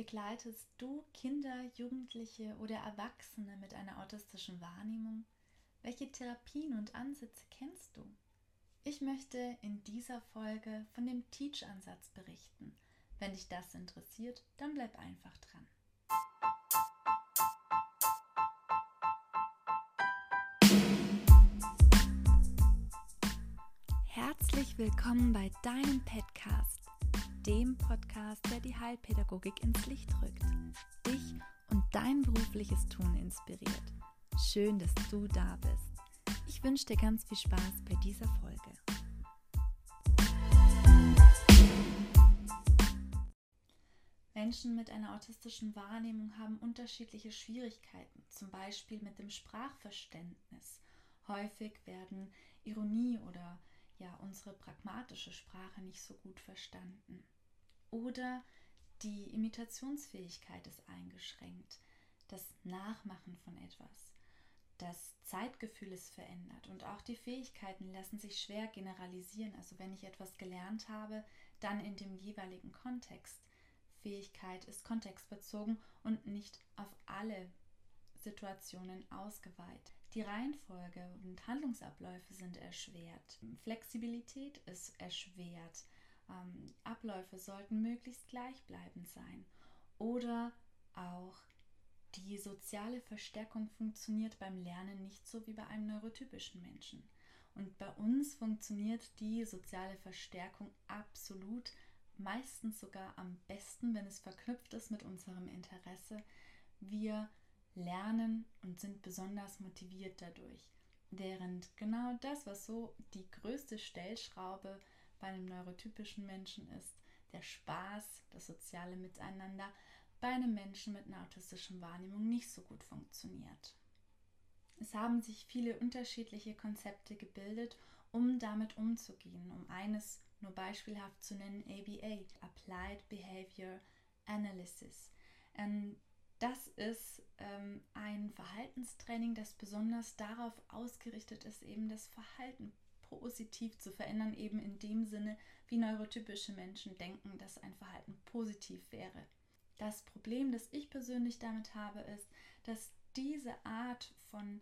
Begleitest du Kinder, Jugendliche oder Erwachsene mit einer autistischen Wahrnehmung? Welche Therapien und Ansätze kennst du? Ich möchte in dieser Folge von dem Teach-Ansatz berichten. Wenn dich das interessiert, dann bleib einfach dran. Herzlich willkommen bei deinem Podcast, dem Podcast, der die Heilpädagogik ins Licht rückt, dich und dein berufliches Tun inspiriert. Schön, dass du da bist. Ich wünsche dir ganz viel Spaß bei dieser Folge. Menschen mit einer autistischen Wahrnehmung haben unterschiedliche Schwierigkeiten, zum Beispiel mit dem Sprachverständnis. Häufig werden Ironie oder ja unsere pragmatische Sprache nicht so gut verstanden. Oder die Imitationsfähigkeit ist eingeschränkt, das Nachmachen von etwas. Das Zeitgefühl ist verändert und auch die Fähigkeiten lassen sich schwer generalisieren. Also wenn ich etwas gelernt habe, dann in dem jeweiligen Kontext. Fähigkeit ist kontextbezogen und nicht auf alle Situationen ausgeweitet. Die Reihenfolge und Handlungsabläufe sind erschwert. Flexibilität ist erschwert. Ähm, Abläufe sollten möglichst gleichbleibend sein. Oder auch die soziale Verstärkung funktioniert beim Lernen nicht so wie bei einem neurotypischen Menschen. Und bei uns funktioniert die soziale Verstärkung absolut, meistens sogar am besten, wenn es verknüpft ist mit unserem Interesse. Wir lernen und sind besonders motiviert dadurch. Während genau das, was so die größte Stellschraube bei einem neurotypischen Menschen ist, der Spaß, das soziale Miteinander, bei einem Menschen mit einer autistischen Wahrnehmung nicht so gut funktioniert. Es haben sich viele unterschiedliche Konzepte gebildet, um damit umzugehen. Um eines nur beispielhaft zu nennen, ABA, Applied Behavior Analysis. Ähm, das ist ähm, ein Verhaltenstraining, das besonders darauf ausgerichtet ist, eben das Verhalten positiv zu verändern, eben in dem Sinne, wie neurotypische Menschen denken, dass ein Verhalten positiv wäre. Das Problem, das ich persönlich damit habe, ist, dass diese Art von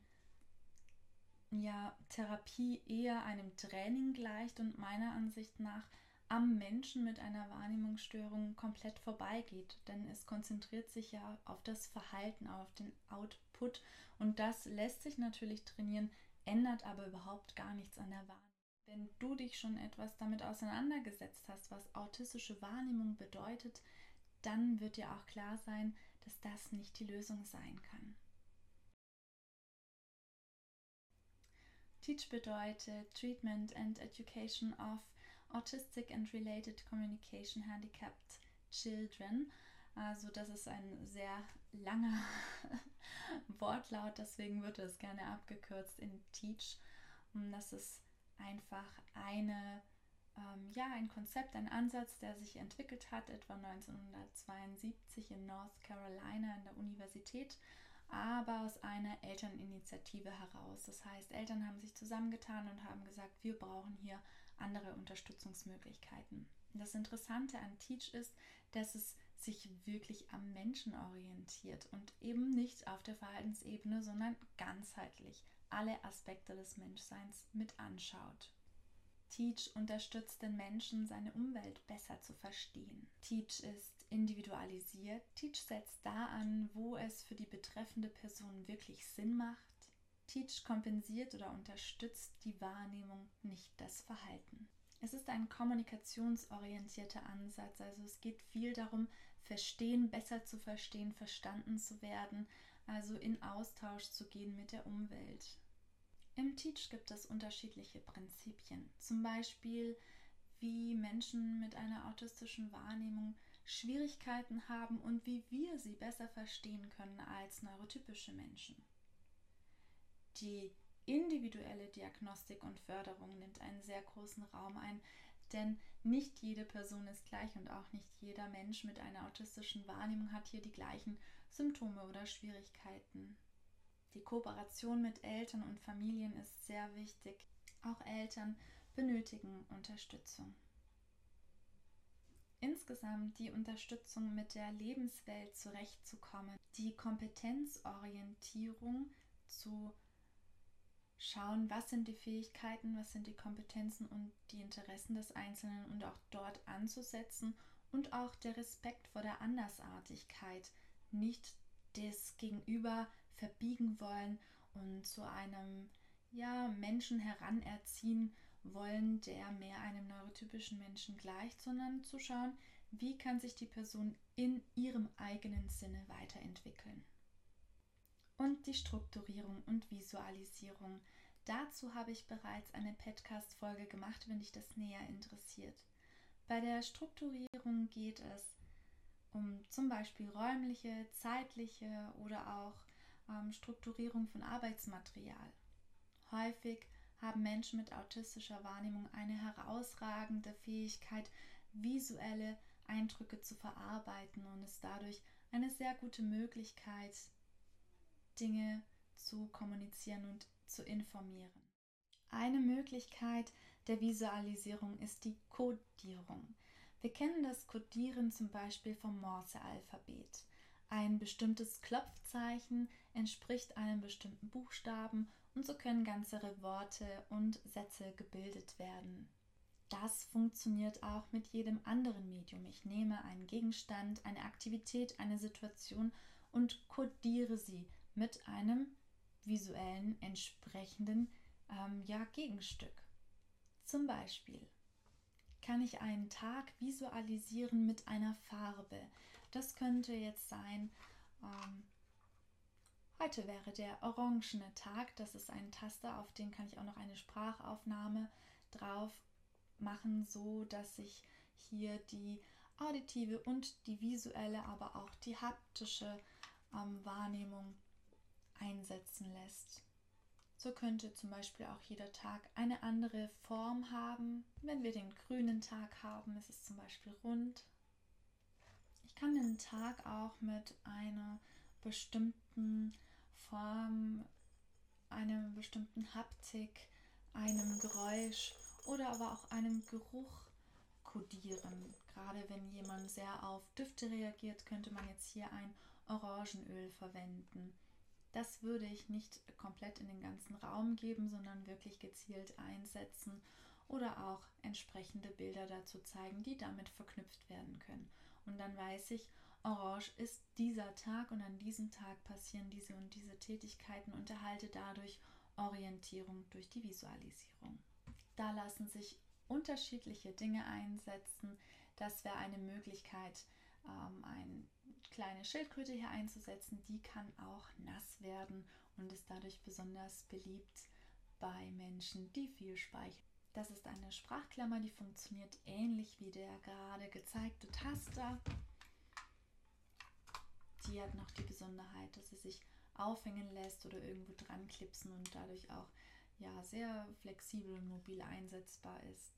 ja, Therapie eher einem Training gleicht und meiner Ansicht nach am Menschen mit einer Wahrnehmungsstörung komplett vorbeigeht, denn es konzentriert sich ja auf das Verhalten, auf den Output und das lässt sich natürlich trainieren, ändert aber überhaupt gar nichts an der Wahrnehmung. Wenn du dich schon etwas damit auseinandergesetzt hast, was autistische Wahrnehmung bedeutet, dann wird dir auch klar sein, dass das nicht die Lösung sein kann. Teach bedeutet Treatment and Education of Autistic and Related Communication Handicapped Children. Also das ist ein sehr langer Wortlaut, deswegen wird es gerne abgekürzt in Teach. Und das ist einfach eine, ähm, ja, ein Konzept, ein Ansatz, der sich entwickelt hat, etwa 1972 in North Carolina an der Universität, aber aus einer Elterninitiative heraus. Das heißt, Eltern haben sich zusammengetan und haben gesagt, wir brauchen hier andere Unterstützungsmöglichkeiten. Das Interessante an Teach ist, dass es sich wirklich am Menschen orientiert und eben nicht auf der Verhaltensebene, sondern ganzheitlich alle Aspekte des Menschseins mit anschaut. Teach unterstützt den Menschen, seine Umwelt besser zu verstehen. Teach ist individualisiert. Teach setzt da an, wo es für die betreffende Person wirklich Sinn macht. Teach kompensiert oder unterstützt die Wahrnehmung, nicht das Verhalten. Es ist ein kommunikationsorientierter Ansatz, also es geht viel darum, verstehen, besser zu verstehen, verstanden zu werden, also in Austausch zu gehen mit der Umwelt. Im Teach gibt es unterschiedliche Prinzipien, zum Beispiel wie Menschen mit einer autistischen Wahrnehmung Schwierigkeiten haben und wie wir sie besser verstehen können als neurotypische Menschen. Die individuelle Diagnostik und Förderung nimmt einen sehr großen Raum ein, denn nicht jede Person ist gleich und auch nicht jeder Mensch mit einer autistischen Wahrnehmung hat hier die gleichen Symptome oder Schwierigkeiten. Die Kooperation mit Eltern und Familien ist sehr wichtig. Auch Eltern benötigen Unterstützung. insgesamt die Unterstützung mit der Lebenswelt zurechtzukommen, die Kompetenzorientierung zu schauen, was sind die Fähigkeiten, was sind die Kompetenzen und die Interessen des Einzelnen und auch dort anzusetzen und auch der Respekt vor der Andersartigkeit, nicht das Gegenüber verbiegen wollen und zu einem ja, Menschen heranerziehen wollen, der mehr einem neurotypischen Menschen gleicht, sondern zu schauen, wie kann sich die Person in ihrem eigenen Sinne weiterentwickeln. Und die Strukturierung und Visualisierung. Dazu habe ich bereits eine Podcast-Folge gemacht, wenn dich das näher interessiert. Bei der Strukturierung geht es um zum Beispiel räumliche, zeitliche oder auch ähm, Strukturierung von Arbeitsmaterial. Häufig haben Menschen mit autistischer Wahrnehmung eine herausragende Fähigkeit, visuelle Eindrücke zu verarbeiten und ist dadurch eine sehr gute Möglichkeit, Dinge zu kommunizieren und zu informieren. Eine Möglichkeit der Visualisierung ist die Codierung. Wir kennen das Codieren zum Beispiel vom Morse-Alphabet. Ein bestimmtes Klopfzeichen entspricht einem bestimmten Buchstaben und so können ganzere Worte und Sätze gebildet werden. Das funktioniert auch mit jedem anderen Medium. Ich nehme einen Gegenstand, eine Aktivität, eine Situation und kodiere sie mit einem visuellen entsprechenden ähm, ja, Gegenstück. Zum Beispiel kann ich einen Tag visualisieren mit einer Farbe. Das könnte jetzt sein, ähm, heute wäre der orangene Tag. Das ist ein Taster, auf den kann ich auch noch eine Sprachaufnahme drauf machen, so dass ich hier die auditive und die visuelle, aber auch die haptische ähm, Wahrnehmung einsetzen lässt. So könnte zum Beispiel auch jeder Tag eine andere Form haben. Wenn wir den grünen Tag haben, ist es zum Beispiel rund. Ich kann den Tag auch mit einer bestimmten Form, einer bestimmten Haptik, einem Geräusch oder aber auch einem Geruch kodieren. Gerade wenn jemand sehr auf Düfte reagiert, könnte man jetzt hier ein Orangenöl verwenden. Das würde ich nicht komplett in den ganzen Raum geben, sondern wirklich gezielt einsetzen oder auch entsprechende Bilder dazu zeigen, die damit verknüpft werden können. Und dann weiß ich, Orange ist dieser Tag und an diesem Tag passieren diese und diese Tätigkeiten und erhalte dadurch Orientierung durch die Visualisierung. Da lassen sich unterschiedliche Dinge einsetzen. Das wäre eine Möglichkeit, ähm, eine kleine Schildkröte hier einzusetzen. Die kann auch nass werden und ist dadurch besonders beliebt bei Menschen, die viel speichern. Das ist eine Sprachklammer, die funktioniert ähnlich wie der gerade gezeigte Taster. Die hat noch die Besonderheit, dass sie sich aufhängen lässt oder irgendwo dran klipsen und dadurch auch ja, sehr flexibel und mobil einsetzbar ist.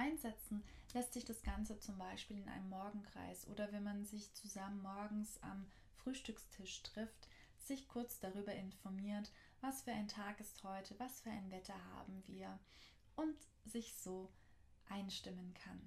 Einsetzen lässt sich das Ganze zum Beispiel in einem Morgenkreis oder wenn man sich zusammen morgens am Frühstückstisch trifft, sich kurz darüber informiert, was für ein Tag ist heute, was für ein Wetter haben wir und sich so einstimmen kann.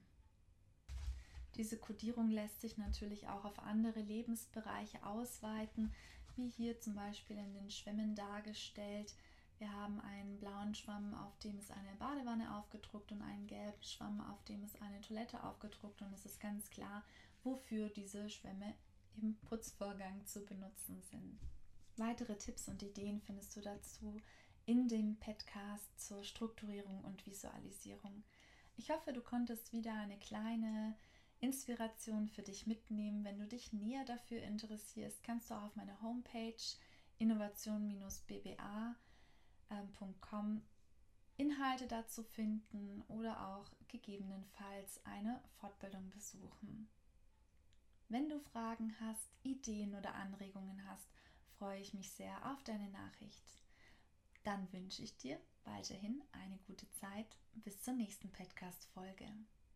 Diese Kodierung lässt sich natürlich auch auf andere Lebensbereiche ausweiten, wie hier zum Beispiel in den Schwämmen dargestellt. Wir haben einen blauen Schwamm, auf dem ist eine Badewanne aufgedruckt und einen gelben Schwamm, auf dem ist eine Toilette aufgedruckt und es ist ganz klar, wofür diese Schwämme im Putzvorgang zu benutzen sind. Weitere Tipps und Ideen findest du dazu in dem Podcast zur Strukturierung und Visualisierung. Ich hoffe, du konntest wieder eine kleine Inspiration für dich mitnehmen. Wenn du dich näher dafür interessierst, kannst du auch auf meine Homepage innovation-bba.com Inhalte dazu finden oder auch gegebenenfalls eine Fortbildung besuchen. Wenn du Fragen hast, Ideen oder Anregungen hast, freue ich mich sehr auf deine Nachricht. Dann wünsche ich dir weiterhin eine gute Zeit. Bis zur nächsten Podcast-Folge.